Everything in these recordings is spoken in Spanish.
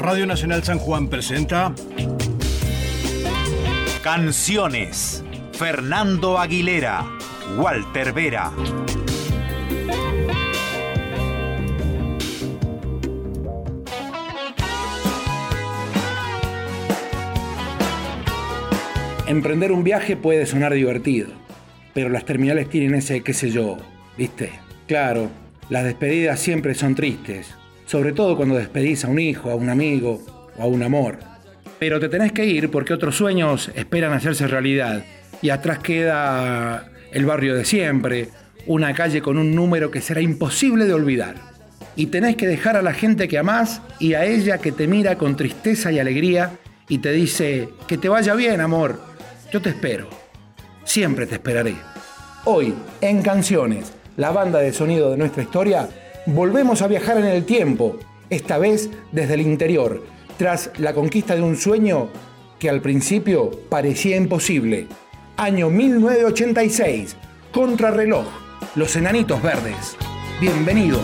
Radio Nacional San Juan presenta Canciones. Fernando Aguilera, Walter Vera. Emprender un viaje puede sonar divertido, pero las terminales tienen ese qué sé yo, ¿viste? Claro, las despedidas siempre son tristes, sobre todo cuando despedís a un hijo, a un amigo o a un amor. Pero te tenés que ir porque otros sueños esperan hacerse realidad y atrás queda el barrio de siempre, una calle con un número que será imposible de olvidar. Y tenés que dejar a la gente que amás y a ella que te mira con tristeza y alegría y te dice, que te vaya bien, amor, yo te espero. Siempre te esperaré. Hoy, en Canciones, la banda de sonido de nuestra historia, volvemos a viajar en el tiempo, esta vez desde el interior, tras la conquista de un sueño que al principio parecía imposible. Año 1986, Contrarreloj, Los Enanitos Verdes. Bienvenidos.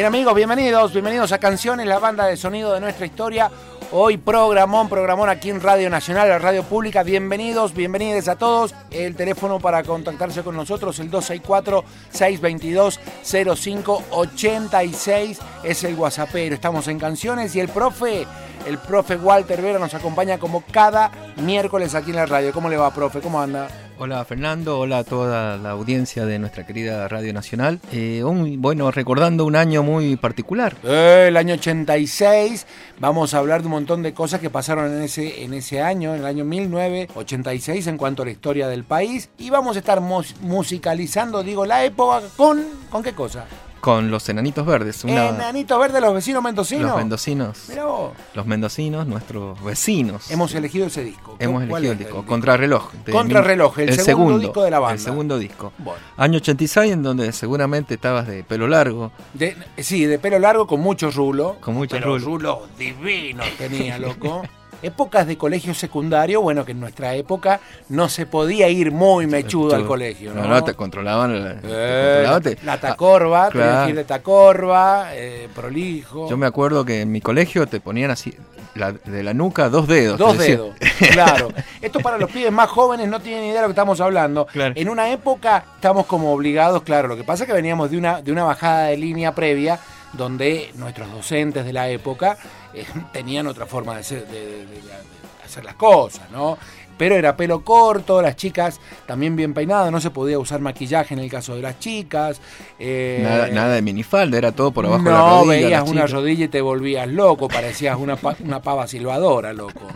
Bien amigos, bienvenidos, bienvenidos a Canciones, la banda de sonido de nuestra historia. Hoy programón, programón aquí en Radio Nacional, la radio pública. Bienvenidos, bienvenidos a todos. El teléfono para contactarse con nosotros, el 264-622-0586, es el WhatsAppero. Estamos en Canciones y el profe, el profe Walter Vera nos acompaña como cada miércoles aquí en la radio. ¿Cómo le va, profe? ¿Cómo anda? Hola Fernando, hola a toda la audiencia de nuestra querida Radio Nacional. Eh, un- bueno, recordando un año muy particular. Eh, el año 86, vamos a hablar de un montón de cosas que pasaron en ese, en ese año, en el año 1986, en cuanto a la historia del país. Y vamos a estar mus- musicalizando, digo, la época con. ¿Con qué cosa? Con los Enanitos Verdes, una- Enanitos Verdes, los vecinos mendocinos. los mendocinos. Mirá vos. Los mendocinos, nuestros vecinos. Hemos elegido ese disco. Hemos ¿Cuál elegido es el disco. Contrarreloj. Contrarreloj, el segundo disco de la banda. El segundo disco. Bueno. Año 86, en donde seguramente estabas de pelo largo. De- sí, de pelo largo, con mucho rulo. Con mucho pero rulo. rulos divinos tenía, loco. Épocas de colegio secundario, bueno, que en nuestra época no se podía ir muy mechudo al colegio, ¿no? No, no, te controlaban. la- te Eh, te- la tacorba, Ah, claro. que ir de tacorba, eh, prolijo. Yo me acuerdo que en mi colegio te ponían así, la- de la nuca, dos dedos. Dos dedos, claro. Esto para los pibes más jóvenes no tienen idea de lo que estamos hablando. Claro. En una época estamos como obligados, claro, lo que pasa es que veníamos de una, de una bajada de línea previa donde nuestros docentes de la época eh, tenían otra forma de, ser- de- de- de- de hacer las cosas, ¿no? Pero era pelo corto, las chicas también bien peinadas, no se podía usar maquillaje en el caso de las chicas. eh, Nada, nada de minifalda, era todo por abajo de la no rodilla. veías las una chicas. rodilla y te volvías loco, parecías una, una pava silbadora, loco.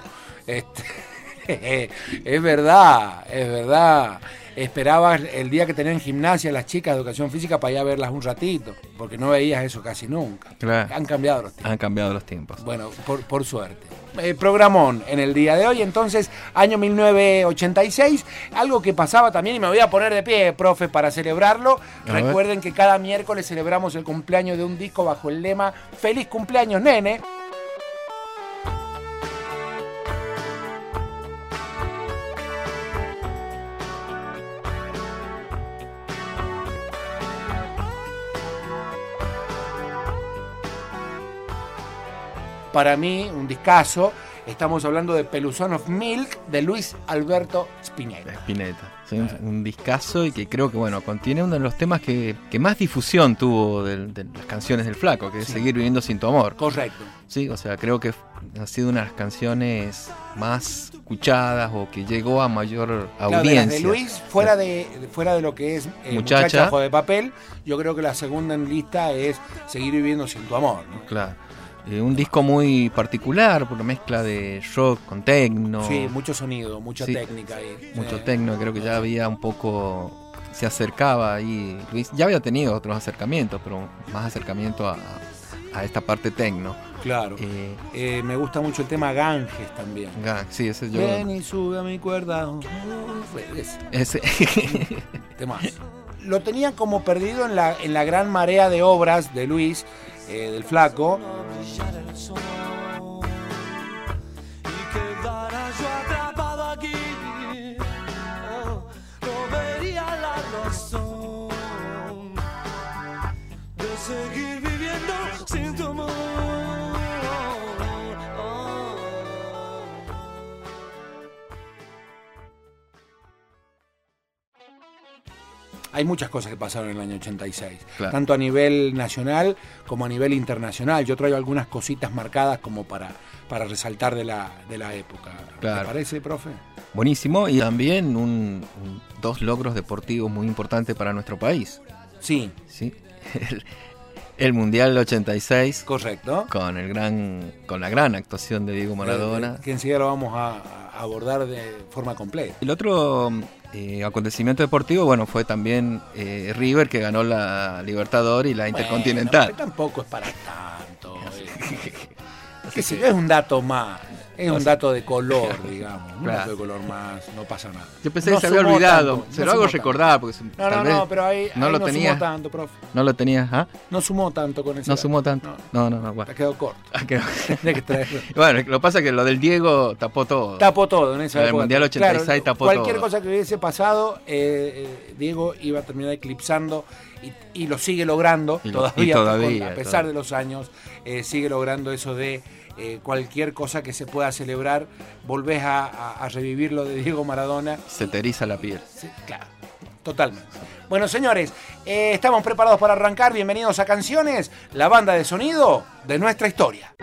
Este, es verdad, es verdad. Esperabas el día que tenían gimnasia las chicas de educación física para ir a verlas un ratito, porque no veías eso casi nunca. Claro. Han cambiado los tiempos. Han cambiado los tiempos. Bueno, por, por suerte. Eh, programón en el día de hoy, entonces, año 1986, algo que pasaba también, y me voy a poner de pie, profe, para celebrarlo. A ver. Recuerden que cada miércoles celebramos el cumpleaños de un disco bajo el lema Feliz cumpleaños, nene. Para mí, un discazo. Estamos hablando de Peluzón of Milk de Luis Alberto Spinetta. Spinetta. Sí, un, un discazo y que creo que bueno contiene uno de los temas que, que más difusión tuvo de, de las canciones del flaco, que es Seguir viviendo sin tu amor. Correcto. Sí, o sea, creo que ha sido una de las canciones más escuchadas o que llegó a mayor Claro, de audiencia. de Luis, fuera de, fuera de lo que es eh, Muchacha. de papel, yo creo que la segunda en lista es Seguir viviendo sin tu amor. ¿no? Claro. Eh, un disco muy particular, por la mezcla de rock con techno. Sí, mucho sonido, mucha Sí. técnica ahí. mucho Sí. techno, creo que ya había un poco, se acercaba ahí, Luis, ya había tenido otros acercamientos, pero más acercamiento a, a esta parte techno. Claro. Eh, Eh, me gusta mucho el tema Ganges también. ga- sí, ese yo... Ven y sube a mi cuerda. Uf, ese Ese. Lo tenían como perdido en la, en la gran marea de obras de Luis, eh, del Flaco. brillar Hay muchas cosas que pasaron en el año 86, Claro. tanto a nivel nacional como a nivel internacional. Yo traigo algunas cositas marcadas como para, para resaltar de la, de la época. Claro. ¿Te parece, profe? buenísimo y también un- un- dos logros deportivos muy importantes para nuestro país. Sí, ¿sí? El, el Mundial 86 correcto. con, el gran, con la gran actuación de Diego Maradona. Eh, que enseguida lo vamos a, a abordar de forma completa. El otro eh, acontecimiento deportivo, bueno, fue también eh, River que ganó la Libertador y la Intercontinental. Bueno, tampoco es para tanto. eh. Qué sé yo, es un dato más. Es un dato de color, digamos. Un Claro. dato de color más. No pasa nada. Yo pensé No que se había olvidado. tanto, se no lo hago recordar porque No, tal no, vez no, pero ahí, no ahí lo no tenía. sumó tanto, profe. no lo tenías. ¿ah? No sumó tanto con ese No dato. sumó tanto. No, No, no, Bueno, quedó corto. Ah, que traerlo. Bueno, lo que pasa es que lo del Diego tapó todo. Tapó todo en esa Lo época. Mundial 86 Claro, tapó Cualquier todo. cosa que hubiese pasado, eh, eh, Diego iba a terminar eclipsando y, y lo sigue logrando Y todavía, y todavía, con- a pesar todavía. de los años, eh, sigue logrando eso de eh, cualquier cosa que se pueda celebrar, volvés a, a- a revivir lo de Diego Maradona. Se te eriza la piel. Sí, claro, totalmente. Bueno, señores, eh, estamos preparados para arrancar. Bienvenidos a Canciones, la banda de sonido de nuestra historia.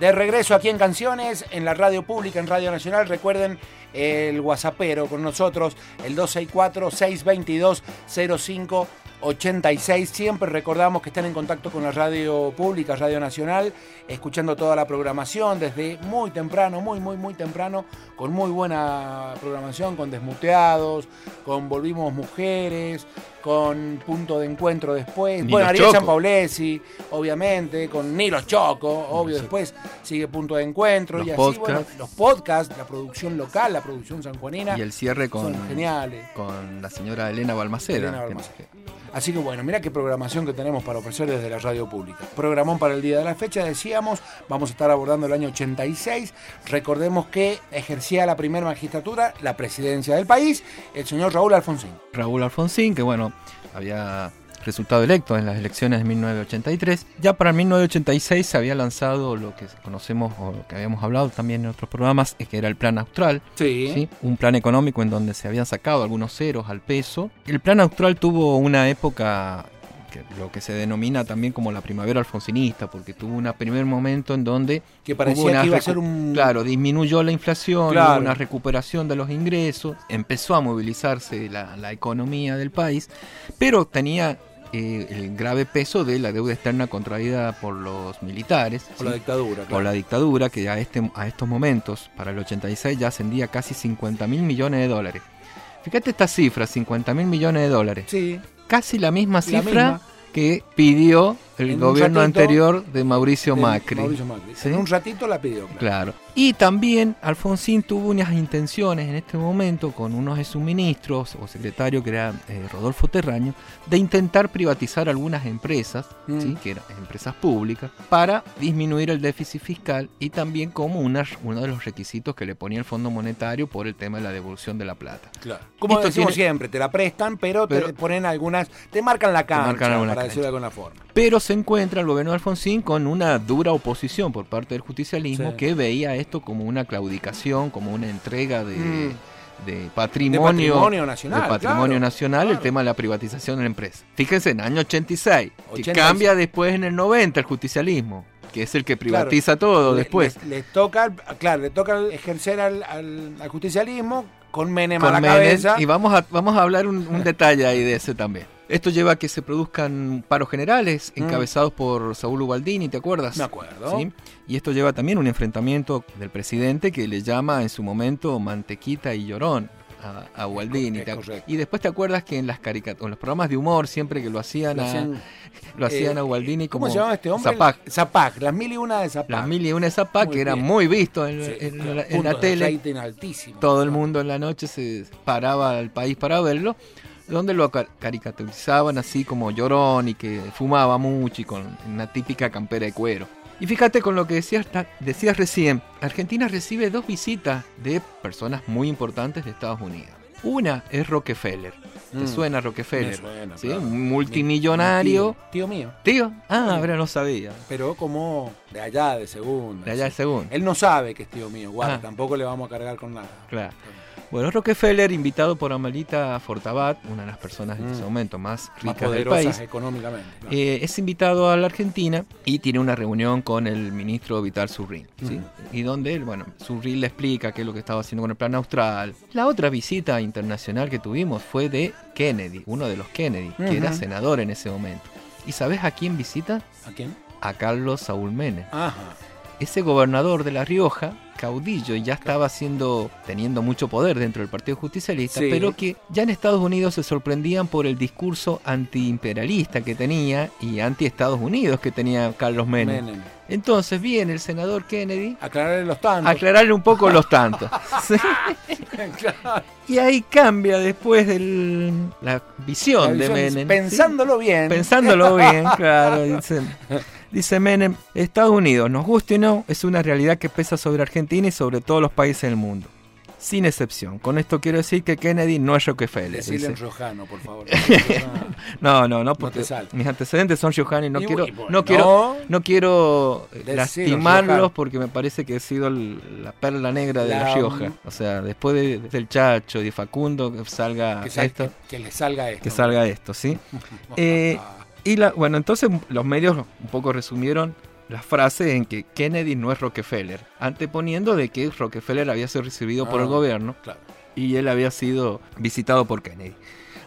De regreso aquí en Canciones, en la radio pública, en Radio Nacional. Recuerden el WhatsAppero con nosotros, el 264-622-0586. Siempre recordamos que están en contacto con la radio pública, Radio Nacional, escuchando toda la programación desde muy temprano, muy, muy, muy temprano, con muy buena programación, con Desmuteados, con Volvimos Mujeres, con Punto de Encuentro después. Ni bueno, los Ariel Paulesi, obviamente, con Nilo Choco, obvio, después sigue Punto de Encuentro Los y así, bueno, los podcasts, la producción local, la producción sanjuanina, Y el cierre con, son geniales. con la señora Elena Balmaceda. Elena Balmaceda. Así que bueno, mira qué programación que tenemos para ofrecer desde la radio pública. Programón para el día de la fecha, decíamos, vamos a estar abordando el año 86. Recordemos que ejercía la primera magistratura, la presidencia del país, el señor Raúl Alfonsín. Raúl Alfonsín, que bueno, había resultado electo en las elecciones de 1983. Ya para 1986 se había lanzado lo que conocemos o lo que habíamos hablado también en otros programas, es que era el Plan Austral, Sí. ¿sí? un plan económico en donde se habían sacado algunos ceros al peso. El Plan Austral tuvo una época que lo que se denomina también como la primavera alfonsinista, porque tuvo un primer momento en donde Que Hubo parecía una que iba a ser un... Claro, disminuyó la inflación, Claro. hubo una recuperación de los ingresos, empezó a movilizarse la, la economía del país, pero tenía eh, el grave peso de la deuda externa contraída por los militares, Por la dictadura, por la dictadura, que a, este, a estos momentos, para el 86, ya ascendía a casi 50 mil millones de dólares. Fíjate esta cifra, 50 mil millones de dólares. Sí, Casi la misma la cifra misma. que pidió el En gobierno ratito anterior de Mauricio de Macri. Mauricio Macri. ¿sí? En un ratito la pidió, claro. Claro. Y también Alfonsín tuvo unas intenciones en este momento con unos de sus ministros o secretario que era eh, Rodolfo Terraño de intentar privatizar algunas empresas, Mm. ¿sí? que eran empresas públicas, para disminuir el déficit fiscal y también como una- uno de los requisitos que le ponía el Fondo Monetario por el tema de la devolución de la plata. Claro. Como Esto decimos tiene- siempre, te la prestan, pero, te ponen algunas, te marcan la cancha, marcan para cancha. decirlo de alguna forma. Pero se encuentra el gobierno de Alfonsín con una dura oposición por parte del justicialismo Sí. que veía esto como una claudicación, como una entrega de, Mm. de patrimonio, De patrimonio nacional, de patrimonio claro, nacional, el tema de la privatización de la empresa. Fíjense, en el año 86, que 86. cambia después en el 90 el justicialismo, que es el que privatiza todo Le- después. Le, le toca, claro, le toca ejercer al, al- al justicialismo con Menem con a la Menem, cabeza. y vamos a, vamos a hablar un, un detalle ahí de ese también. Esto lleva a que se produzcan paros generales Mm. encabezados por Saúl Ubaldini, ¿te acuerdas? Me acuerdo. ¿Sí? Y esto lleva también un enfrentamiento del presidente que le llama en su momento Mantequita y Llorón a, a Ubaldini. es ¿Te ac- correcto. y después te acuerdas que en las caricaturas, en los programas de humor, siempre que lo hacían, Lo a, hacían- lo hacían eh, a Ubaldini como ¿Cómo se llamaba este hombre? Zapac. Zapac, las mil y una de Zapac. Las mil y una Zapac, Muy que era bien. muy visto en, Sí, en en puntos la de tele. rating altísimos. Todo el mundo en la noche se paraba al país para verlo, donde lo ca- caricaturizaban así como llorón y que fumaba mucho y con una típica campera de cuero. Y fíjate con lo que decías, recién, Argentina recibe dos visitas de personas muy importantes de Estados Unidos. Una es Rockefeller. ¿Te Mm. suena Me Rockefeller? suena, ¿Sí? claro. Un Mi- multimillonario. mi Tío, tío mío. Tío, ah, ahora no sabía. Pero como de allá, de segunda. De allá el sí. segundo. Él no sabe que es tío mío, guarda, Ah. tampoco le vamos a cargar con nada. Claro. Bueno, Rockefeller, invitado por Amelita Fortabat, una de las personas en Mm. ese momento más Más ricas del poderosas país, económicamente. claro. eh, es invitado a la Argentina y tiene una reunión con el ministro Vital Surrín. ¿sí? Y donde él, bueno, Surrín le explica qué es lo que estaba haciendo con el plan austral. La otra visita internacional que tuvimos fue de Kennedy, uno de los Kennedy, que era senador en ese momento. ¿Y sabes a quién visita? ¿A quién? A Carlos Saúl Menem. Ajá. ese gobernador de La Rioja, caudillo, y ya estaba haciendo, teniendo mucho poder dentro del Partido Justicialista, Sí. pero que ya en Estados Unidos se sorprendían por el discurso antiimperialista que tenía y anti-Estados Unidos que tenía Carlos Menem. Menem. Entonces viene el senador Kennedy Aclararle los tantos. aclararle un poco los tantos. Sí. Claro. Y ahí cambia después de la visión La de Menem. ¿sí? Pensándolo bien. Pensándolo bien, claro. Dice, dice Menem, Estados Unidos, nos guste o no, es una realidad que pesa sobre Argentina y sobre todos los países del mundo. Sin excepción. Con esto quiero decir que Kennedy no es Rockefeller. Decirle en dice. riojano, por favor. No, no, no, porque mis antecedentes son riojano y no Y quiero, bueno, no quiero, no quiero eh, lastimarlos porque me parece que he sido el- la perla negra de La, La- Rioja. O sea, después de- del Chacho y de Facundo que salga que, sal- esto, que- que le salga esto. que salga esto, ¿sí? Eh, y la, bueno, entonces los medios un poco resumieron la frase en que Kennedy no es Rockefeller, anteponiendo de que Rockefeller había sido recibido por Ah, el gobierno Claro. y él había sido visitado por Kennedy.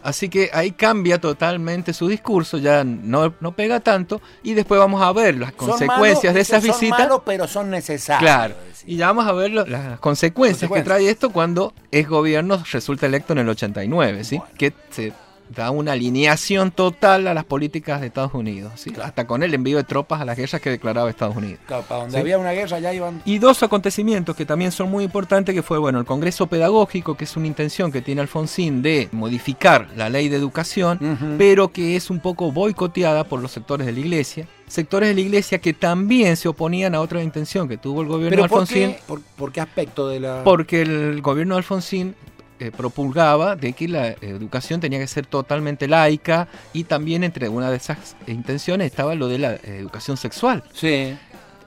Así que ahí cambia totalmente su discurso, ya no, no pega tanto, y después vamos a ver las Son consecuencias malos, de esas son visitas. malos, pero son necesarios. Claro. Y ya vamos a ver lo- las consecuencias, Consecuencias. que trae esto cuando es gobierno, resulta electo en el 89, ¿sí? Bueno. Que se da una alineación total a las políticas de Estados Unidos, ¿sí? Claro. Hasta con el envío de tropas a las guerras que declaraba Estados Unidos. Claro, para donde Sí. había una guerra ya iban. Y dos acontecimientos que también son muy importantes, que fue, bueno, el Congreso Pedagógico, que es una intención que tiene Alfonsín de modificar la ley de educación, pero que es un poco boicoteada por los sectores de la iglesia. Sectores de la iglesia que también se oponían a otra intención que tuvo el gobierno ¿Pero de por Alfonsín, qué, por, por qué aspecto de la.? porque el gobierno de Alfonsín eh, propulgaba de que la educación tenía que ser totalmente laica y también entre una de esas intenciones estaba lo de la eh, educación sexual. Sí.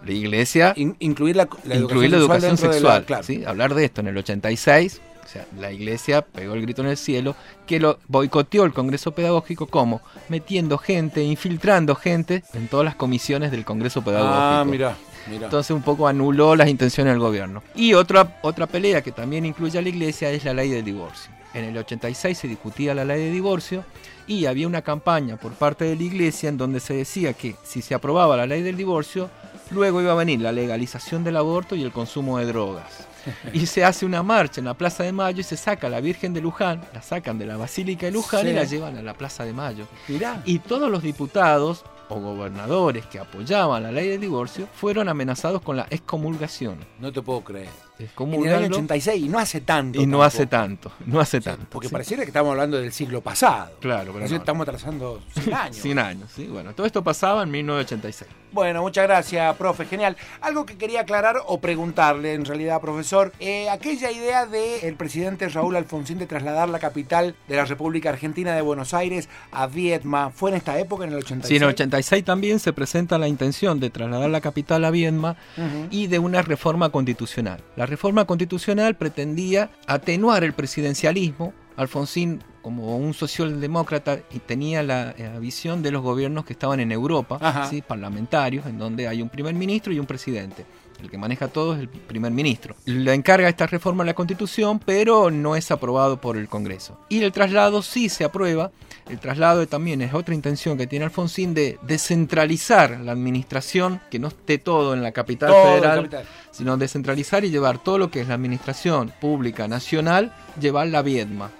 La iglesia In- incluir la, la incluir la sexual educación la- sexual. claro. ¿sí? Hablar de esto en el 86, o sea, la iglesia pegó el grito en el cielo, que lo boicoteó el Congreso Pedagógico como metiendo gente, infiltrando gente en todas las comisiones del Congreso Pedagógico. Ah, mira, Entonces un poco anuló las intenciones del gobierno. Y otra, otra pelea que también incluye a la iglesia es la ley del divorcio. En el 86 se discutía la ley de divorcio y había una campaña por parte de la iglesia en donde se decía que si se aprobaba la ley del divorcio, luego iba a venir la legalización del aborto y el consumo de drogas. Y se hace una marcha en la Plaza de Mayo y se saca a la Virgen de Luján, la sacan de la Basílica de Luján Sí. y la llevan a la Plaza de Mayo. Mirá. Y todos los diputados o gobernadores que apoyaban la ley del divorcio fueron amenazados con la excomulgación. No te puedo creer. En el año Excomulgarlo 86 y no hace tanto. y no hace tanto, no hace Sí, tanto. Porque ¿sí? pareciera que estamos hablando del siglo pasado. Claro, pero no. estamos atrasando 100 años. 100 años, sí. Bueno, todo esto pasaba en 1986. Bueno, muchas gracias, profe. Genial. Algo que quería aclarar o preguntarle, en realidad, profesor, eh, aquella idea del presidente Raúl Alfonsín de trasladar la capital de la República Argentina de Buenos Aires a Viedma, ¿fue en esta época, en el 86? Sí, en el 86 también se presenta la intención de trasladar la capital a Viedma Ujú. y de una reforma constitucional. La reforma constitucional pretendía atenuar el presidencialismo. Alfonsín, como un socialdemócrata, tenía la, eh, visión de los gobiernos que estaban en Europa. ¿sí? parlamentarios, en donde hay un primer ministro y un presidente. El que maneja todo es el primer ministro. Le encarga esta reforma a la Constitución, pero no es aprobado por el Congreso. Y el traslado sí se aprueba. El traslado también es otra intención que tiene Alfonsín de descentralizar la administración, que no esté todo en la capital Todo, federal, capital. sino descentralizar y llevar todo lo que es la administración pública nacional, llevarla a Viedma,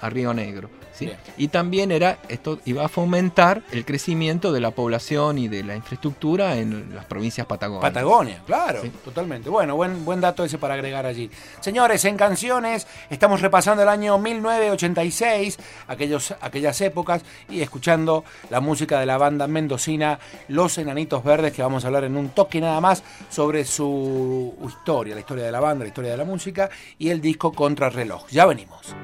a Río Negro. ¿Sí? Bien. Y también era esto iba a fomentar el crecimiento de la población y de la infraestructura en las provincias patagónicas. Patagonia, claro, Sí. totalmente. Bueno, buen, buen dato ese para agregar allí. Señores, en canciones estamos repasando el año 1986, aquellos, aquellas épocas, y escuchando la música de la banda mendocina Los Enanitos Verdes, que vamos a hablar en un toque nada más sobre su historia, la historia de la banda, la historia de la música y el disco Contrarreloj. Ya venimos.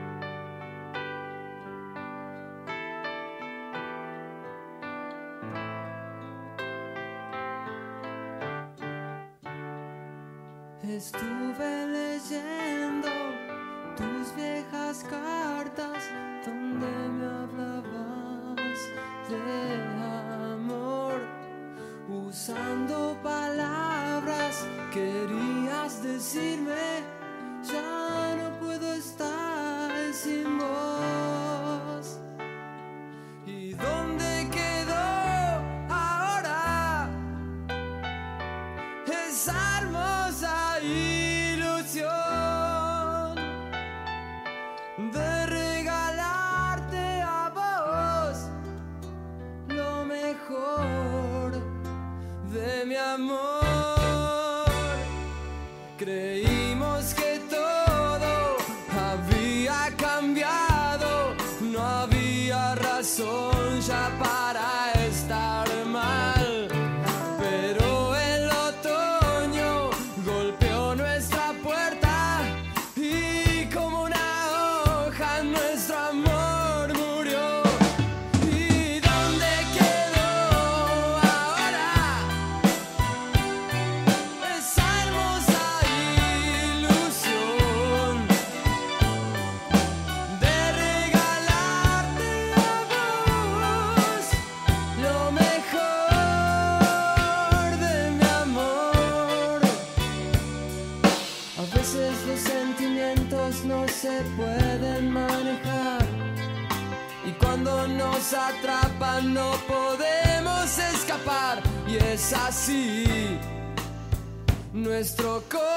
Es así. Nuestro corazón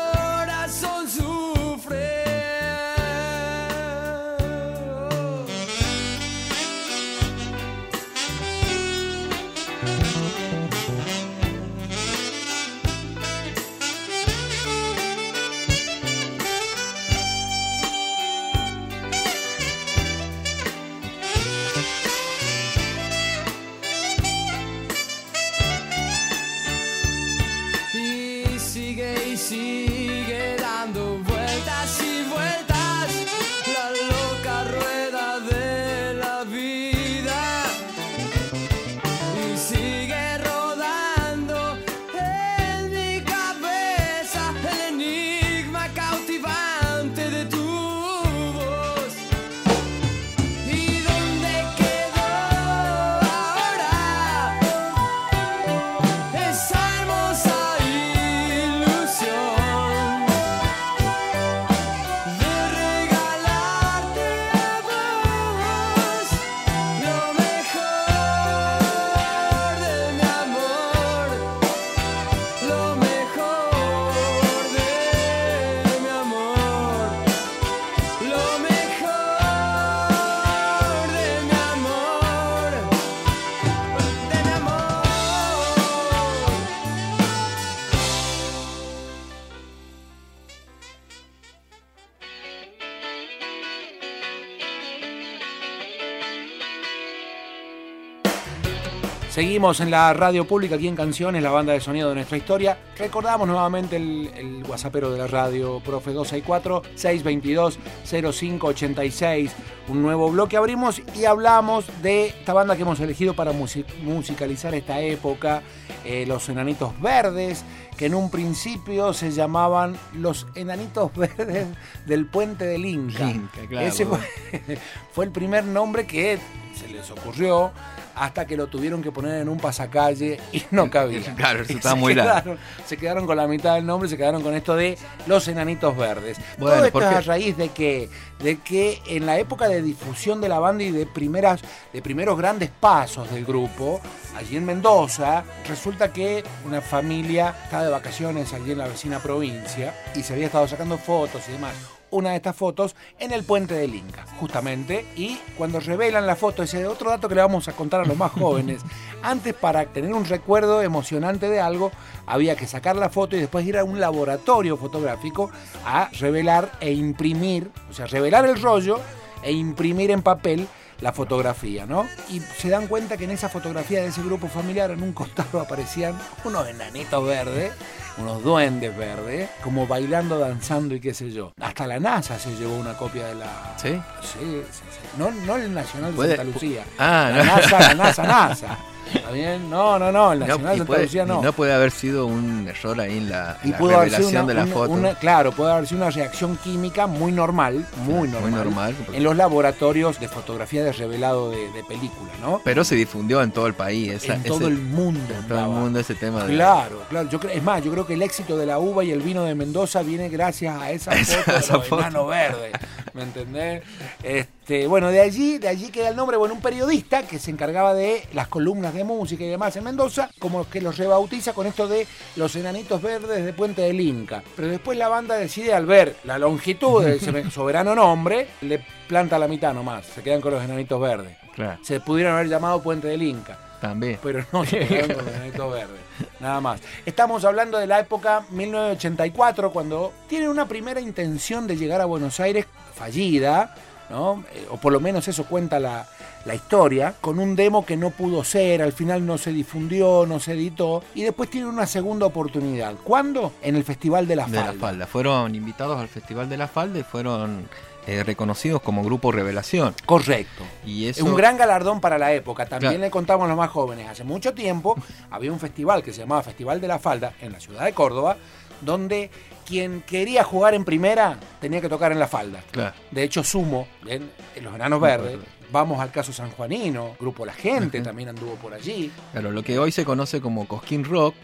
Seguimos en la radio pública aquí en Canciones, la banda de sonido de nuestra historia. Recordamos nuevamente el, el whatsappero de la radio, profe 264-622-0586. Un nuevo bloque abrimos y hablamos de esta banda que hemos elegido para musi- musicalizar esta época, eh, Los Enanitos Verdes, que en un principio se llamaban Los Enanitos Verdes del Puente del Inca. Inca, claro. Ese fue, fue el primer nombre que se les ocurrió hasta que lo tuvieron que poner en un pasacalle y no cabía. Claro, eso se muy largo. Se quedaron con la mitad del nombre, se quedaron con esto de los enanitos verdes. Bueno, Todo esto ¿por es qué? a raíz de que, de que en la época de difusión de la banda y de primeras, de primeros grandes pasos del grupo, allí en Mendoza, resulta que una familia estaba de vacaciones allí en la vecina provincia y se había estado sacando fotos y demás una de estas fotos en el puente del Inca, justamente. Y cuando revelan la foto, ese otro dato que le vamos a contar a los más jóvenes, antes para tener un recuerdo emocionante de algo, había que sacar la foto y después ir a un laboratorio fotográfico a revelar e imprimir, o sea, revelar el rollo e imprimir en papel la fotografía, ¿no? Y se dan cuenta que en esa fotografía de ese grupo familiar en un costado aparecían unos enanitos verdes, unos duendes verdes, como bailando, danzando y qué sé yo. Hasta la NASA se llevó una copia de la... ¿Sí? Sí, sí, sí. No, no el Nacional de Santa Lucía. Ah, la no. NASA, la NASA, NASA. ¿Está bien? No, no, no, el No, Nacional de Santa puede, Lucía no. no puede haber sido un error ahí en la, Y la pudo revelación una, de la una- foto. una- claro, puede haber sido una reacción química muy normal, muy normal, normal, porque- en los laboratorios de fotografía de revelado de, de película, ¿no? Pero se difundió en todo el país. esa- en ese- todo el mundo. en todo el mundo ese tema de Claro, claro. Yo es más, yo creo que el éxito de la uva y el vino de Mendoza viene gracias a esa Esa- foto de esa los foto. enanos verdes. ¿Me entendés? Este, bueno, de allí, de allí queda el nombre, bueno, un periodista que se encargaba de las columnas de música y demás en Mendoza, como que los rebautiza con esto de los enanitos verdes de Puente del Inca. Pero después la banda decide, al ver la longitud del soberano nombre, le planta la mitad nomás, se quedan con los enanitos verdes. Claro, Se pudieron haber llamado Puente del Inca también. pero no se quedaron con los enanitos verdes. Nada más. Estamos hablando de la época 1984, cuando tienen una primera intención de llegar a Buenos Aires fallida, ¿no? Eh, o por lo menos eso cuenta la, la historia, con un demo que no pudo ser, al final no se difundió, no se editó, y después tienen una segunda oportunidad. ¿Cuándo? En el Festival de la de Falda. la falda. Fueron invitados al Festival de la Falda y fueron eh, reconocidos como grupo revelación. Correcto. Y Es eso un gran galardón para la época. También Claro. le contamos a los más jóvenes. Hace mucho tiempo había un festival que se llamaba Festival de la Falda en la ciudad de Córdoba, donde quien quería jugar en primera tenía que tocar en la falda. Claro. De hecho, Sumo, en, en Los Enanos Verdes, Verde. Vamos al caso sanjuanino, Grupo La Gente también anduvo por allí. Claro, lo que hoy se conoce como Cosquín Rock.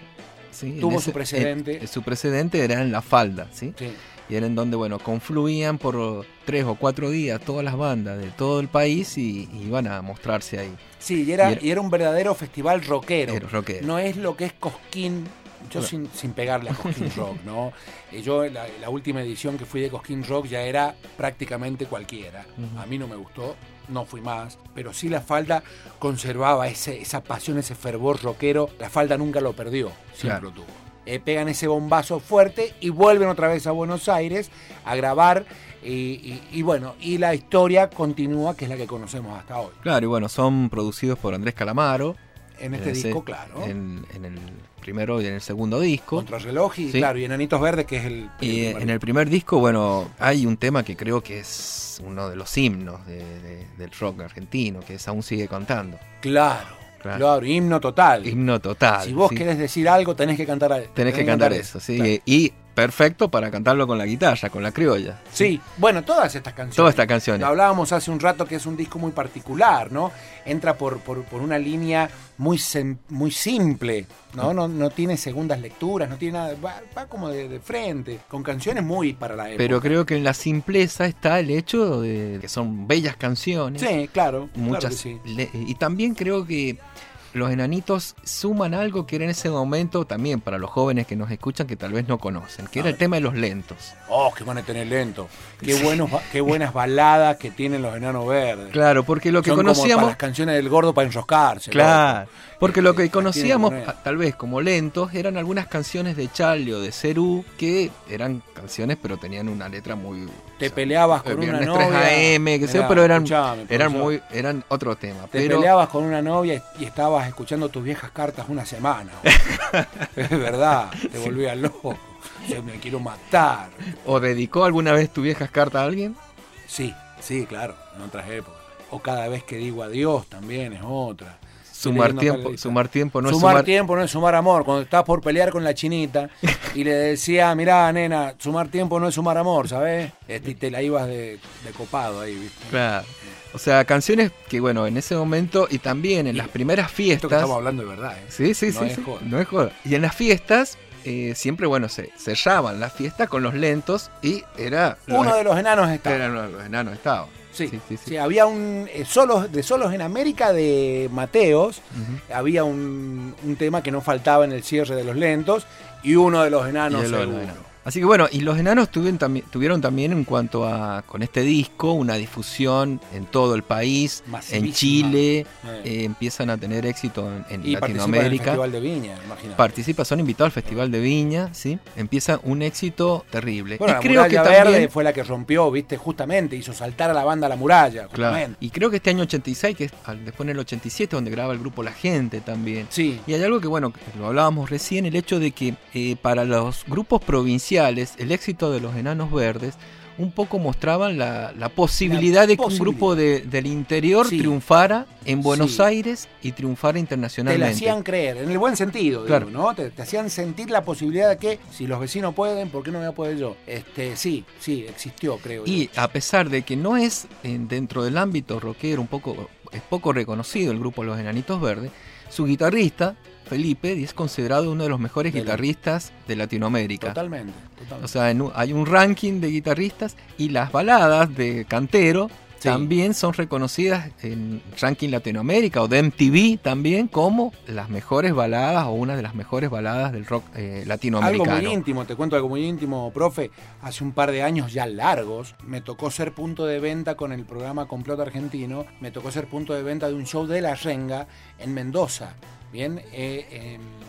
Tuvo su precedente. en- su precedente era en la falda, ¿sí? Sí. y era en donde, bueno, confluían por tres o cuatro días todas las bandas de todo el país y, y iban a mostrarse ahí. Sí, y era, Y era- y era un verdadero festival rockero. Era rockero. No es lo que es Cosquín. Yo sin, sin pegarle a Cosquín Rock, ¿no? Eh, Yo la, la última edición que fui de Cosquín Rock ya era prácticamente cualquiera. A mí no me gustó, no fui más. Pero sí la falda conservaba ese, esa pasión, ese fervor rockero. La falda nunca lo perdió, siempre Claro. lo tuvo. Eh, pegan ese bombazo fuerte y vuelven otra vez a Buenos Aires a grabar. Y, y- y bueno, y la historia continúa, que es la que conocemos hasta hoy. Claro, y bueno, son producidos por Andrés Calamaro. En este ese- disco, claro. En, en el primero y en el segundo disco. Contrarreloj y Sí. claro, y Enanitos Verdes, que es el. Y en el primer disco, bueno, hay un tema que creo que es uno de los himnos de- de- del rock argentino, que es Aún sigue contando. Claro, Claro. claro, himno total. Himno total. si vos sí. querés decir algo, tenés que cantar Tenés que cantar eso, sí. Claro. Y perfecto para cantarlo con la guitarra, con la criolla. Sí, bueno, todas estas canciones. Todas estas canciones. Lo hablábamos hace un rato que es un disco muy particular, ¿no? Entra por, por, por una línea muy, sem- muy simple, ¿no? ¿no? No tiene segundas lecturas, no tiene nada, va, va como de, de frente, con canciones muy para la época. Pero creo que en la simpleza está el hecho de que son bellas canciones. Sí, claro, muchas claro que sí. le- y también creo que los enanitos suman algo que era en ese momento también para los jóvenes que nos escuchan que tal vez no conocen, que era el tema de los lentos. Oh, que van a tener lento. Qué, buenos, qué buenas baladas que tienen los enanos verdes. Claro, porque lo que Son como para conocíamos las canciones del gordo para enroscarse. Claro, porque lo que conocíamos tal vez como lentos eran algunas canciones de Charlie o de Cerú que eran canciones pero tenían una letra muy Te o sea, peleabas con una novia. 3 AM, que sé yo, Mirá, pero eran eran muy eran otro tema, Te pero peleabas con una novia y estabas escuchando tus viejas cartas una semana. es verdad, te volvías loco. Yo me quiero matar. o dedicó alguna vez tu viejas cartas a alguien? Sí, sí, claro, en otras épocas. O cada vez que digo adiós también es otra. Sumar tiempo, sumar tiempo no es sumar, sumar tiempo no es sumar amor. Cuando estás por pelear con la chinita y le decía, mirá, nena, sumar tiempo no es sumar amor, ¿sabes? Este, y te la ibas de, de copado ahí, ¿viste? Claro. O sea, canciones que bueno, en ese momento y también en Y las primeras Esto que fiestas estamos hablando de verdad, ¿eh? Sí, sí, No sí. es sí, joda. No es joda. Y en las fiestas, eh, siempre, bueno, se cerraban las fiestas con los lentos y era. Uno de los enanos está. Eran los, los enanos estaban. Sí, sí, sí, sí. sí, había un eh, solos de solos en América de Mateos, había un, un tema que no faltaba en el cierre de los lentos y uno de los enanos Y de Así que bueno, y los enanos tuvieron, también, tuvieron también en cuanto a, con este disco, una difusión en todo el país, Masivísima. en Chile, Eh. eh, empiezan a tener éxito en, en y participa en el Latinoamérica. Festival de Viña, imagínate. Participa, son invitados al Festival de Viña, ¿sí? Empieza un éxito terrible. Bueno, y la creo que muralla también, verde fue la que rompió, viste, justamente, hizo saltar a la banda a la muralla, Claro. Y creo que este año 86, que es después en el 87, donde graba el grupo La Gente también. Sí, Y hay algo que, bueno, que lo hablábamos recién, el hecho de que eh, para los grupos provinciales, el éxito de los Enanos Verdes un poco mostraban la, la posibilidad de que un grupo de- del interior Sí. triunfara en Buenos Sí. Aires y triunfara te la internacionalmente. hacían creer, en el buen sentido, Claro. digo, ¿no? Te, te hacían sentir la posibilidad de que si los vecinos pueden, ¿por qué no voy a poder yo? Este, sí, sí, existió, creo. Y yo. a pesar de que no es dentro del ámbito rockero un poco es poco reconocido el grupo Los Enanitos Verdes, su guitarrista Felipe es considerado uno de los mejores De la- guitarristas de Latinoamérica. Totalmente, totalmente. O sea, en un- hay un ranking de guitarristas y las baladas de Cantero Sí. también son reconocidas en ranking Latinoamérica o de MTV también como las mejores baladas o una de las mejores baladas del rock eh, Algo latinoamericano. muy íntimo, te cuento algo muy íntimo, profe. Hace un par de años ya largos, me tocó ser punto de venta con el programa Complot Argentino. Me tocó ser punto de venta de un show de La Renga en Mendoza. Bien, eh, en-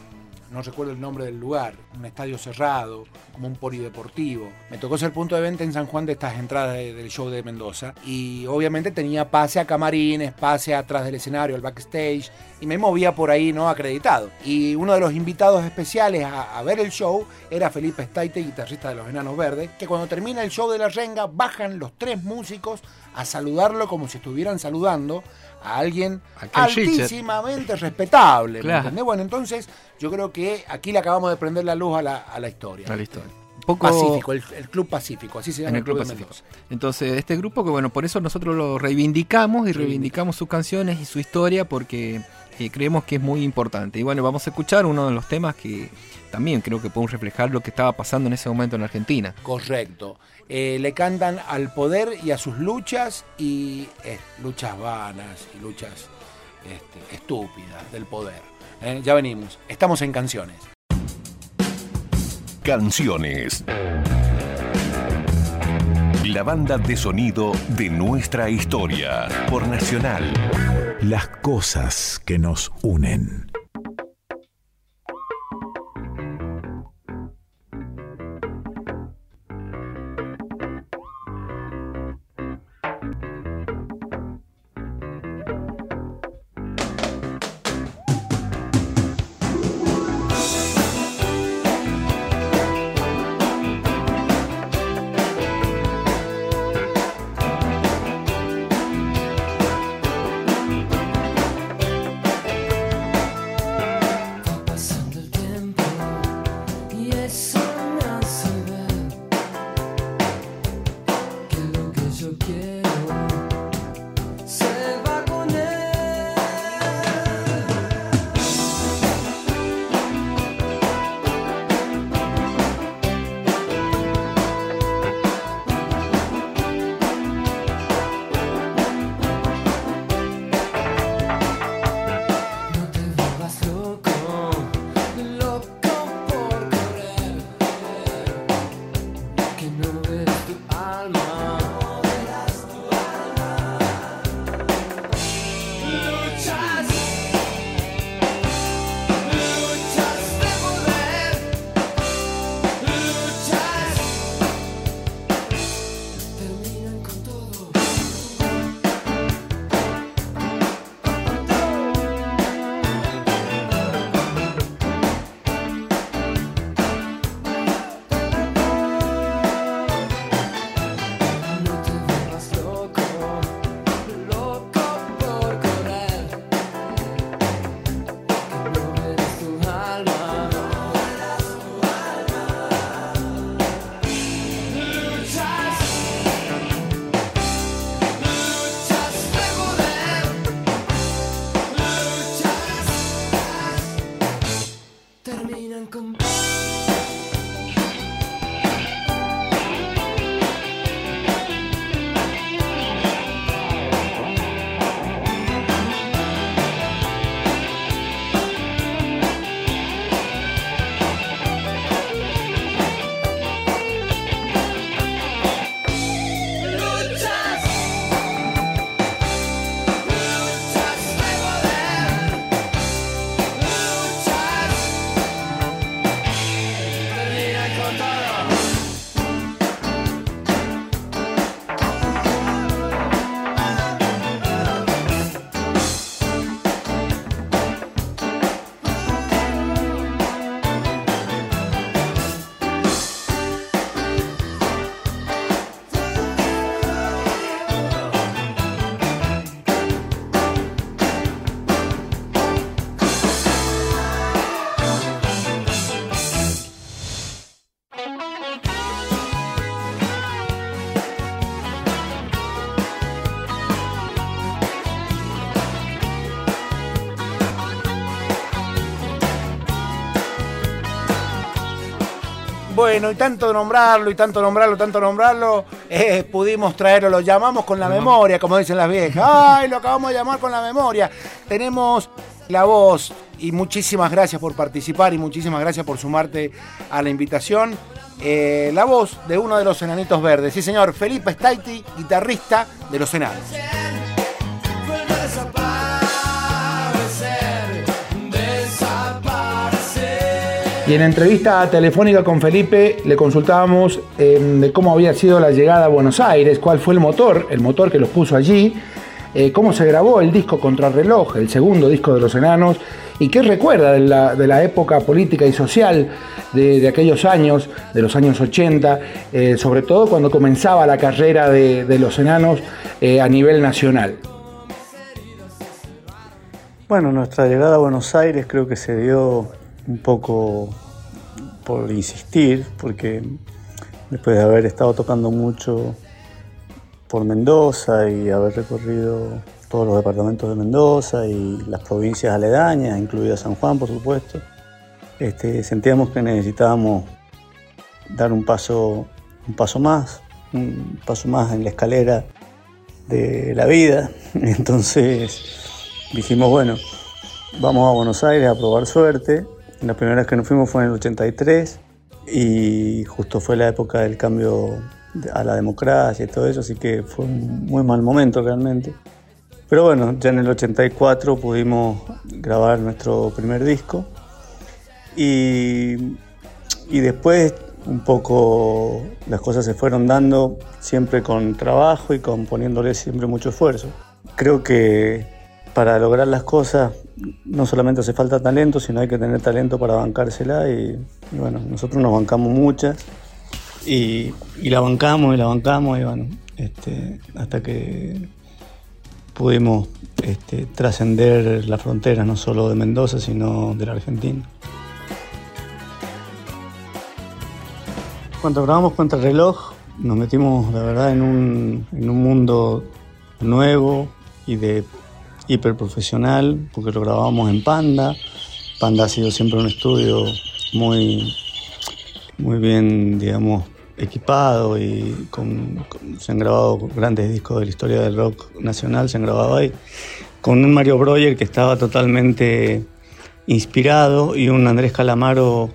no recuerdo el nombre del lugar, un estadio cerrado, como un polideportivo. Me tocó ser punto de venta en San Juan de estas entradas de- del show de Mendoza. Y obviamente tenía pase a camarines, pase atrás del escenario, al backstage. Y me movía por ahí, ¿no? Acreditado. Y uno de los invitados especiales a, a ver el show era Felipe Staite, guitarrista de los Enanos Verdes, que cuando termina el show de la renga, bajan los tres músicos a saludarlo como si estuvieran saludando a alguien altísimamente respetable. ¿me Claro. entendés? Bueno, entonces yo creo que aquí le acabamos de prender la luz a la, a la historia. A la historia. Poco Pacífico, el, el Club Pacífico, así se llama en el Club Pacífico. Entonces, este grupo que bueno, por eso nosotros lo reivindicamos y reivindicamos sus canciones y su historia porque eh, creemos que es muy importante. Y bueno, vamos a escuchar uno de los temas que también creo que podemos reflejar lo que estaba pasando en ese momento en Argentina. Correcto. Eh, le cantan al poder y a sus luchas y eh, luchas vanas y luchas este, estúpidas del poder. Eh, ya venimos. Estamos en canciones. Canciones. La banda de sonido de nuestra historia por Nacional. Las cosas que nos unen. Bueno, y tanto nombrarlo, y tanto nombrarlo, tanto nombrarlo, eh, pudimos traerlo, lo llamamos con la memoria, como dicen las viejas. ¡Ay, lo acabamos de llamar con la memoria! Tenemos la voz, y muchísimas gracias por participar y muchísimas gracias por sumarte a la invitación. Eh, la voz de uno de los enanitos verdes, sí señor, Felipe Staiti, guitarrista de los enanos. Y en entrevista telefónica con Felipe le consultábamos eh, de cómo había sido la llegada a Buenos Aires, cuál fue el motor, el motor que los puso allí, eh, cómo se grabó el disco Contrarreloj, el segundo disco de los enanos, y qué recuerda de la, de la época política y social de, de aquellos años, de los años 80, eh, sobre todo cuando comenzaba la carrera de, de los enanos eh, a nivel nacional. Bueno, nuestra llegada a Buenos Aires creo que se dio un poco por insistir, porque después de haber estado tocando mucho por Mendoza y haber recorrido todos los departamentos de Mendoza y las provincias aledañas, incluida San Juan, por supuesto. Este, sentíamos que necesitábamos dar un paso, un paso más, un paso más en la escalera de la vida. Entonces dijimos, bueno, vamos a Buenos Aires a probar suerte. La primera vez que nos fuimos fue en el 83 y justo fue la época del cambio a la democracia y todo eso, así que fue un muy mal momento realmente. Pero bueno, ya en el 84 pudimos grabar nuestro primer disco y, y después un poco las cosas se fueron dando siempre con trabajo y con poniéndole siempre mucho esfuerzo. Creo que para lograr las cosas no solamente hace falta talento, sino hay que tener talento para bancársela y, bueno, nosotros nos bancamos muchas y, la bancamos y la bancamos y bueno, este, hasta que pudimos este, trascender las fronteras no solo de Mendoza, sino de la Argentina. Cuando grabamos Contra el Reloj, nos metimos, la verdad, en un, en un mundo nuevo y de hiperprofesional, porque lo grabábamos en Panda. Panda ha sido siempre un estudio muy, muy bien, digamos, equipado y con, con, se han grabado grandes discos de la historia del rock nacional, se han grabado ahí, con un Mario Breuer que estaba totalmente inspirado y un Andrés Calamaro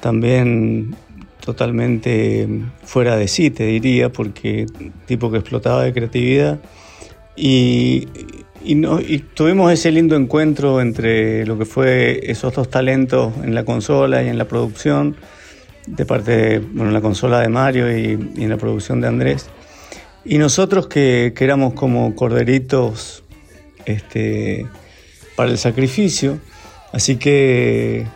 también totalmente fuera de sí, te diría, porque tipo que explotaba de creatividad. Y, y, no, tuvimos ese lindo encuentro entre lo que fue esos dos talentos en la consola y en la producción, de parte de bueno, la consola de Mario y, y, en la producción de Andrés. Y nosotros que, que éramos como corderitos este, para el sacrificio, así que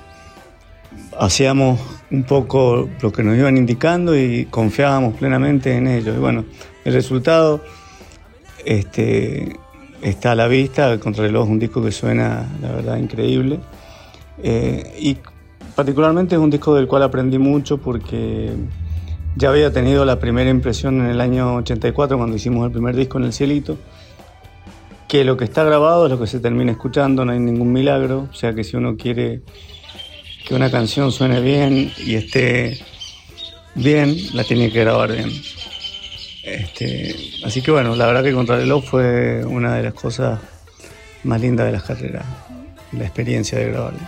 hacíamos un poco lo que nos iban indicando y confiábamos plenamente en ellos. Y bueno, el resultado este, está a la vista, el Contrarreloj es un disco que suena, la verdad, increíble. Eh, y particularmente es un disco del cual aprendí mucho porque ya había tenido la primera impresión en el año 84 cuando hicimos el primer disco en El Cielito, que lo que está grabado es lo que se termina escuchando, no hay ningún milagro, o sea que si uno quiere que una canción suene bien y esté bien, la tiene que grabar bien. Este, así que bueno, la verdad que Contrarreloj fue una de las cosas más lindas de las carreras, la experiencia de grabarlo.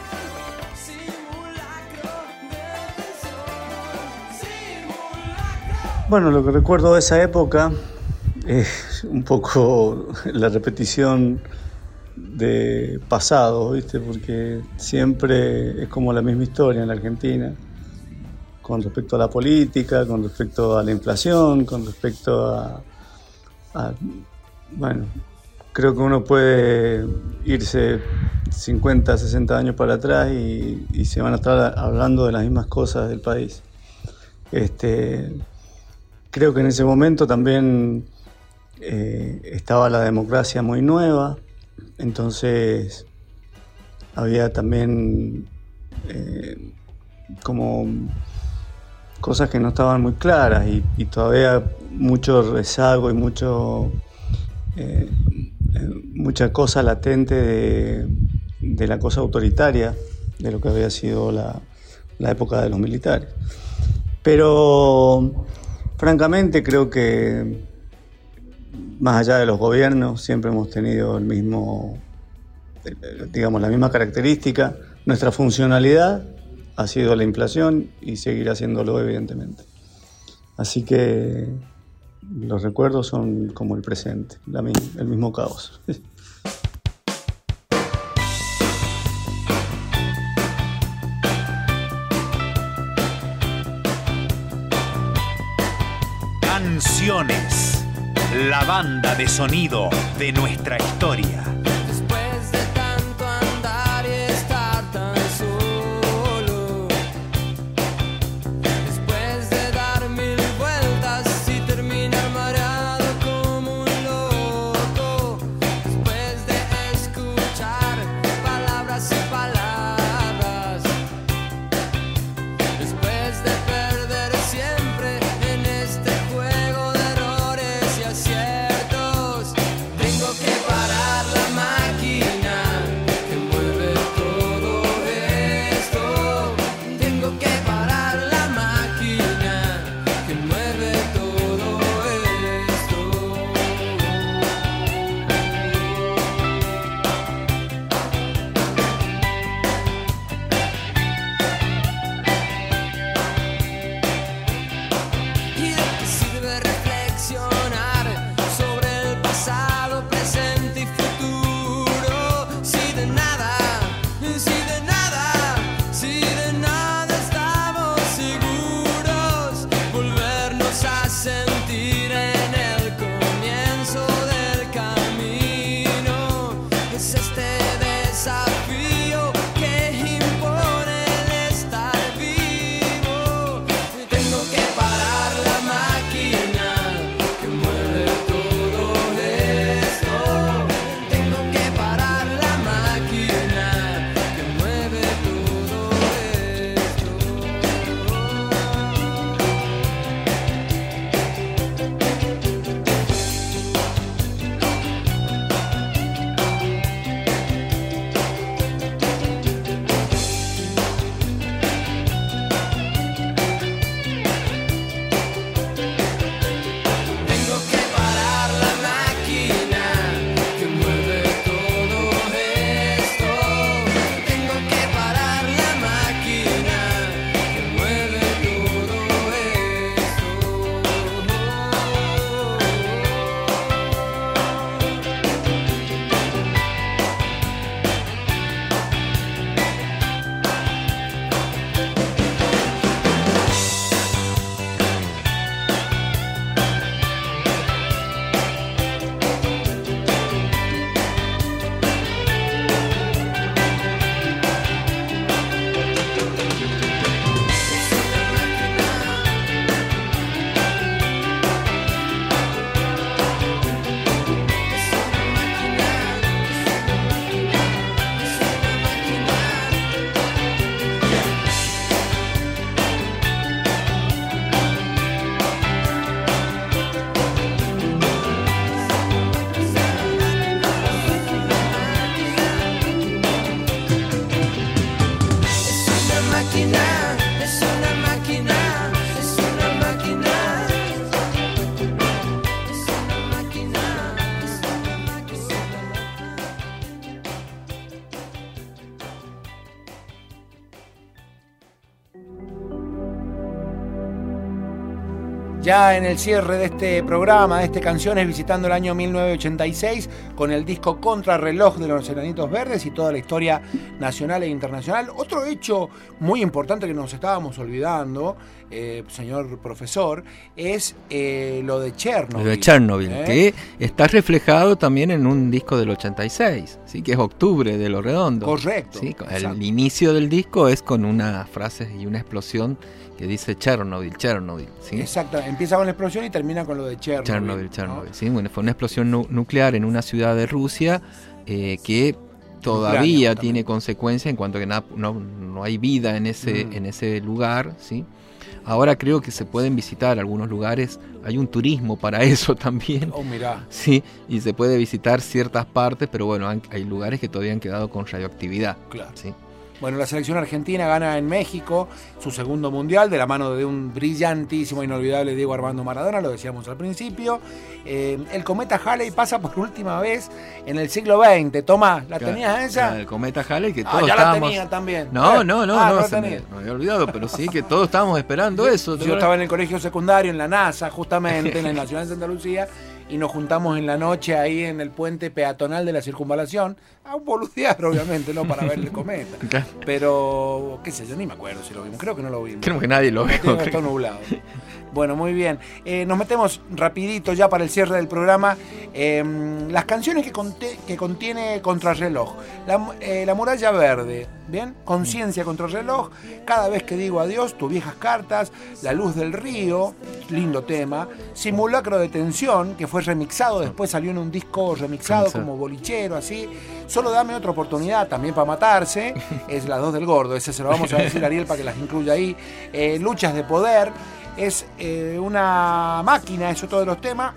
Bueno, lo que recuerdo de esa época es un poco la repetición de pasado, ¿viste? Porque siempre es como la misma historia en la Argentina, con respecto a la política, con respecto a la inflación, con respecto a, a bueno, creo que uno puede irse 50, 60 años para atrás y, se van a estar hablando de las mismas cosas del país. Este, creo que en ese momento también eh, estaba la democracia muy nueva, entonces había también eh, como cosas que no estaban muy claras y, todavía mucho rezago y mucho eh, mucha cosa latente de, de, la cosa autoritaria de lo que había sido la, la época de los militares. Pero francamente creo que más allá de los gobiernos, siempre hemos tenido el mismo, digamos, la misma característica. Nuestra funcionalidad ha sido la inflación y seguirá haciéndolo, evidentemente. Así que los recuerdos son como el presente, la, el mismo caos. Canciones la banda de sonido de nuestra historia. Ya en el cierre de este programa, de este Canciones, visitando el año 1986, con el disco Contrarreloj de los Enanitos Verdes y toda la historia nacional e internacional. Otro hecho muy importante que nos estábamos olvidando, eh, señor profesor, es eh, lo de Chernobyl. Lo de Chernobyl, ¿eh? que está reflejado también en un disco del 86, ¿sí? que es octubre de lo redondo. Correcto, ¿sí? El inicio del disco es con una frase y una explosión que dice Chernobyl, Chernobyl. ¿sí? Exacto, empieza con la explosión y termina con lo de Chernobyl. Chernobyl, ¿no? Chernobyl. ¿sí? Bueno, fue una explosión nu- nuclear en una ciudad de Rusia eh, que todavía tiene consecuencias en cuanto que na- no, no hay vida en ese, Mm. en ese lugar. ¿sí? Ahora creo que se pueden visitar algunos lugares, hay un turismo para eso también. Oh, mirá. Sí, y se puede visitar ciertas partes, pero bueno, hay lugares que todavía han quedado con radioactividad. Claro. ¿sí? Bueno, la selección argentina gana en México su segundo mundial de la mano de un brillantísimo, inolvidable Diego Armando Maradona, lo decíamos al principio. Eh, el cometa Halley pasa por última vez en el siglo XX. Tomás, ¿la Claro, tenías esa? claro, El cometa Halley, que Ah, todos ya la estábamos... tenía también. No, no, no, ah, no, la se me, había olvidado, pero sí que todos estábamos esperando eso. ¿te Yo estaba en el colegio secundario, en la NASA, justamente, en la Nacional de Santa Lucía, y nos juntamos en la noche ahí en el puente peatonal de la circunvalación, a un boludear, obviamente, ¿no? Para ver el cometa. Pero, qué sé yo, ni me acuerdo si lo vimos. Creo que no lo vimos. Creo que nadie lo vio. estar nublado. Bueno, muy bien. Eh, nos metemos rapidito ya para el cierre del programa. Eh, las canciones que, conté- que contiene Contrarreloj. La, eh, la muralla verde, ¿bien? Conciencia Contrarreloj. Cada vez que digo adiós, tus viejas cartas. La luz del río, lindo tema. Simulacro de tensión, que fue remixado, después salió en un disco remixado Remixado. como bolichero, así. Solo dame otra oportunidad también para matarse. Es las dos del gordo, ese se lo vamos a decir a Ariel para que las incluya ahí. Eh, luchas de poder. Es eh, una máquina, eso todos los temas.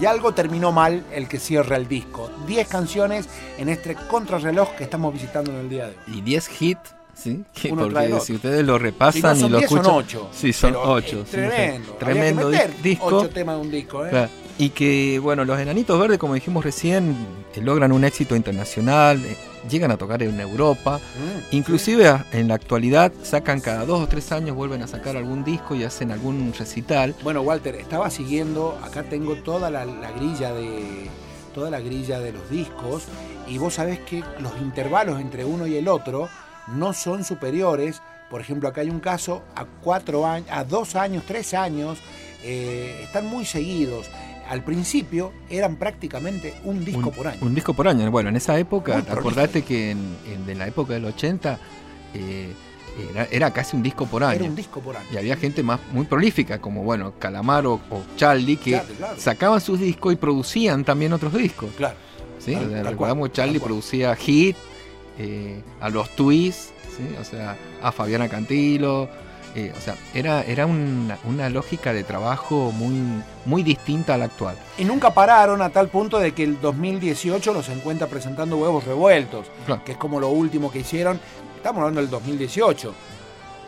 Y algo terminó mal el que cierra el disco. 10 canciones en este contrarreloj que estamos visitando en el día de hoy. Y 10 hits, ¿sí? Porque si ustedes lo no repasan son y lo 10, son escuchan. 8. Sí, son 8. Tremendo. Había que Tremendo meter disco. 8 temas de un disco, ¿eh? Claro. Y que, bueno, los Enanitos Verdes, como dijimos recién, eh, logran un éxito internacional, eh, llegan a tocar en Europa. Mm, Inclusive en la actualidad sacan cada dos o tres años, vuelven a sacar algún disco y hacen algún recital. Bueno, Walter, estaba siguiendo, acá tengo toda la, la grilla de toda la grilla de los discos y vos sabés que los intervalos entre uno y el otro no son superiores. Por ejemplo, acá hay un caso a cuatro años, a dos años, tres años, eh, están muy seguidos. Al principio eran prácticamente un disco un, por año. Un disco por año. Bueno, en esa época, Muy acordate que en, en- en la época del 80 eh, era, era casi un disco por año. Era un disco por año. Y había gente más muy prolífica, como bueno, Calamaro o Charlie, que Claro, claro. sacaban sus discos y producían también otros discos. Claro. ¿sí? Tal- recordamos cual, Charlie producía Hit, eh, a los Twists, ¿sí? o sea, a Fabiana Cantilo. Eh, o sea, era, era una, una lógica de trabajo muy, muy distinta a la actual. Y nunca pararon a tal punto de que el 2018 los encuentra presentando huevos revueltos, Claro. que es como lo último que hicieron. Estamos hablando del 2018.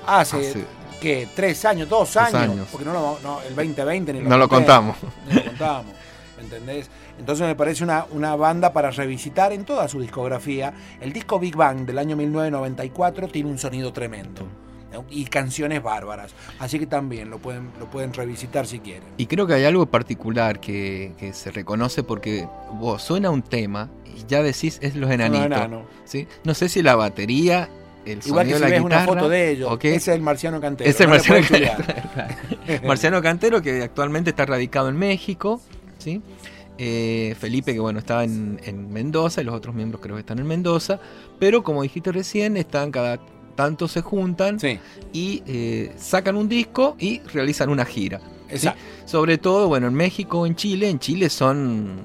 Hace, Hace- ¿qué? ¿Tres años? ¿Dos años? años. Porque no, lo- no, el 2020 ni lo, No lo contamos. Ni lo contamos. ¿Me entendés? Entonces me parece una, una banda para revisitar en toda su discografía. El disco Big Bang del año 1994 tiene un sonido tremendo. Y canciones bárbaras. Así que también lo pueden, lo pueden revisitar si quieren. Y creo que hay algo particular que, que se reconoce porque vos suena un tema y ya decís es los enanitos. enano. ¿sí? No sé si la batería, el Igual que si de la ves guitarra. una foto de ellos, ¿ok? ese es el marciano cantero. Es el no Marciano Cantero. Marciano Cantero, que actualmente está radicado en México, ¿sí? Eh, Felipe, que bueno, está en, en Mendoza, y los otros miembros creo que están en Mendoza, pero como dijiste recién, están cada tanto se juntan Sí, y eh, sacan un disco y realizan una gira. ¿sí? Sobre todo, bueno, en México en Chile, en Chile son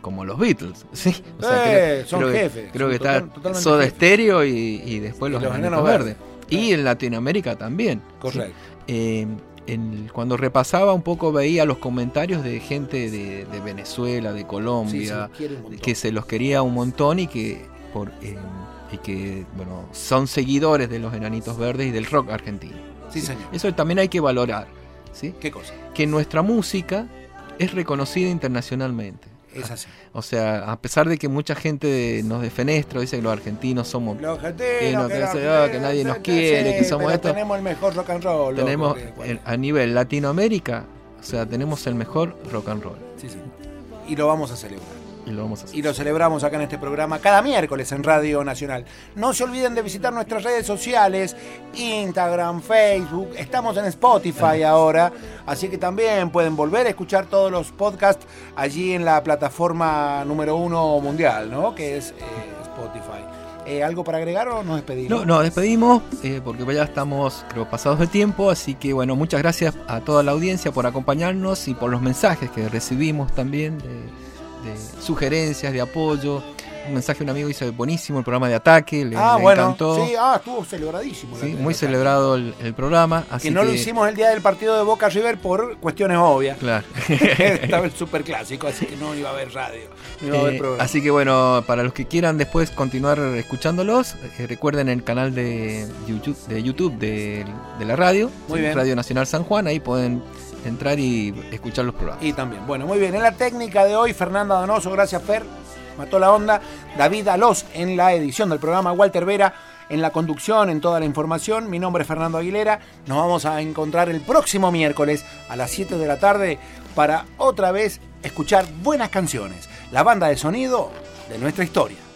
como los Beatles, ¿sí? O Eh, son creo que- jefes, Creo son que está total- totalmente Soda. Stereo y, y después Y los, los Enanos Verdes. Verdes. Y en Latinoamérica también. Correcto. Eh, en- cuando repasaba un poco veía los comentarios de gente de, de Venezuela, de Sí, se Colombia, que se los quería un montón y que por eh, y que bueno son seguidores de los Enanitos Verdes y del rock argentino. Sí, señor. Eso también hay que valorar, ¿sí? ¿Qué cosa? Que nuestra música es reconocida internacionalmente. Es así. O sea, a pesar de que mucha gente nos defenestra, dice que los argentinos somos Los Que argentinos, no, que argentinos, nadie nos quiere, que somos esto. Tenemos el mejor rock and roll. loco, tenemos a nivel Latinoamérica, o sea, tenemos el mejor rock and roll Sí, sí. Y lo vamos a celebrar. Y lo vamos a hacer. y lo celebramos acá en este programa cada miércoles en Radio Nacional. No se olviden de visitar nuestras redes sociales, Instagram, Facebook, estamos en Spotify ahora, así que también pueden volver a escuchar todos los podcasts allí en la plataforma número uno mundial, ¿no? Que es eh, Spotify. Eh, ¿Algo para agregar o nos despedimos? No, nos despedimos eh, porque ya estamos creo pasados de tiempo, así que bueno, muchas gracias a toda la audiencia por acompañarnos y por los mensajes que recibimos también de, de sugerencias, de apoyo. Un mensaje de un amigo hizo buenísimo el programa de ataque, le, ah, le bueno, encantó. sí, ah, estuvo celebradísimo. Sí, muy celebrado el, el programa. Así Que no lo hicimos el día del partido de Boca River por cuestiones obvias. Claro. Estaba el super clásico, así que no iba a haber radio, no iba a haber Eh, programa. así que bueno, para los que quieran después continuar escuchándolos, eh, recuerden el canal de YouTube de, YouTube de, de la radio, Muy ¿sí? bien. Radio Nacional San Juan, ahí pueden entrar y escuchar los programas. Y también, bueno, muy bien. En la técnica de hoy, Fernanda Donoso, gracias Fer, mató la onda. David Alós en la edición del programa, Walter Vera en la conducción, en toda la información. Mi nombre es Fernando Aguilera. Nos vamos a encontrar el próximo miércoles a las 7 de la tarde para otra vez escuchar buenas canciones. La banda de sonido de nuestra historia.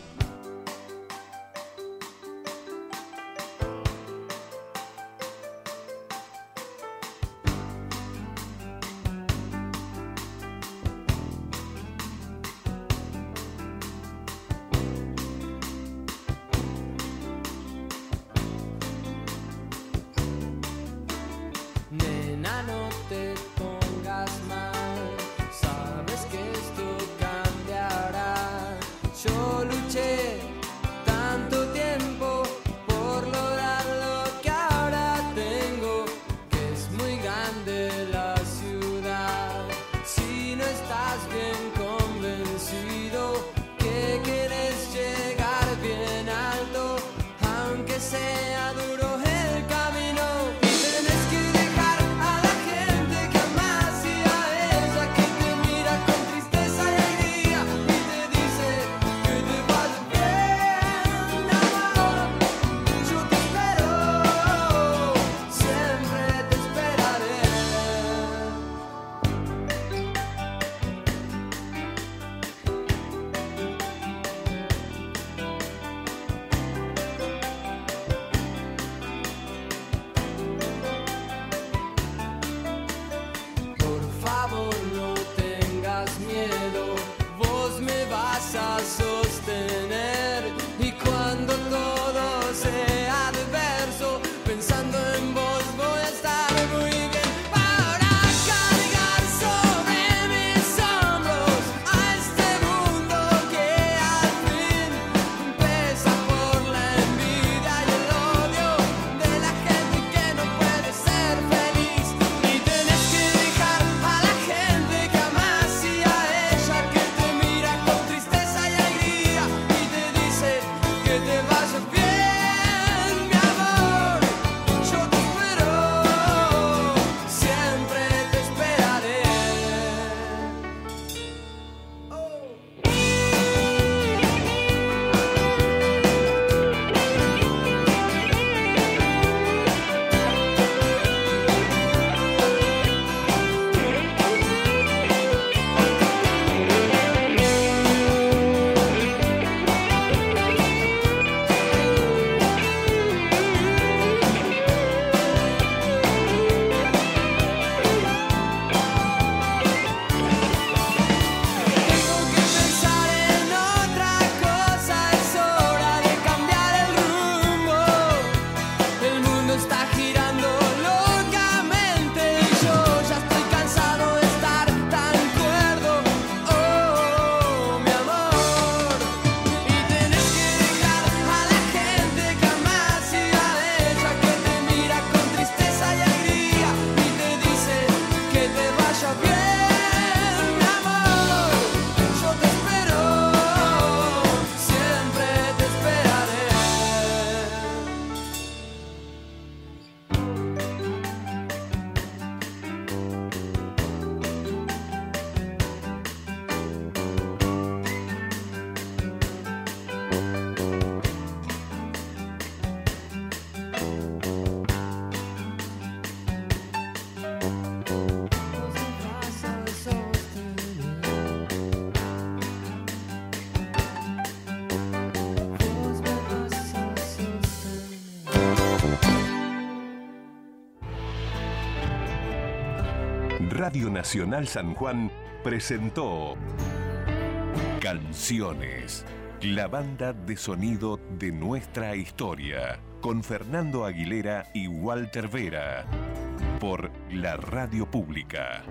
Nacional San Juan presentó Canciones, la banda de sonido de nuestra historia, con Fernando Aguilera y Walter Vera, por la radio pública.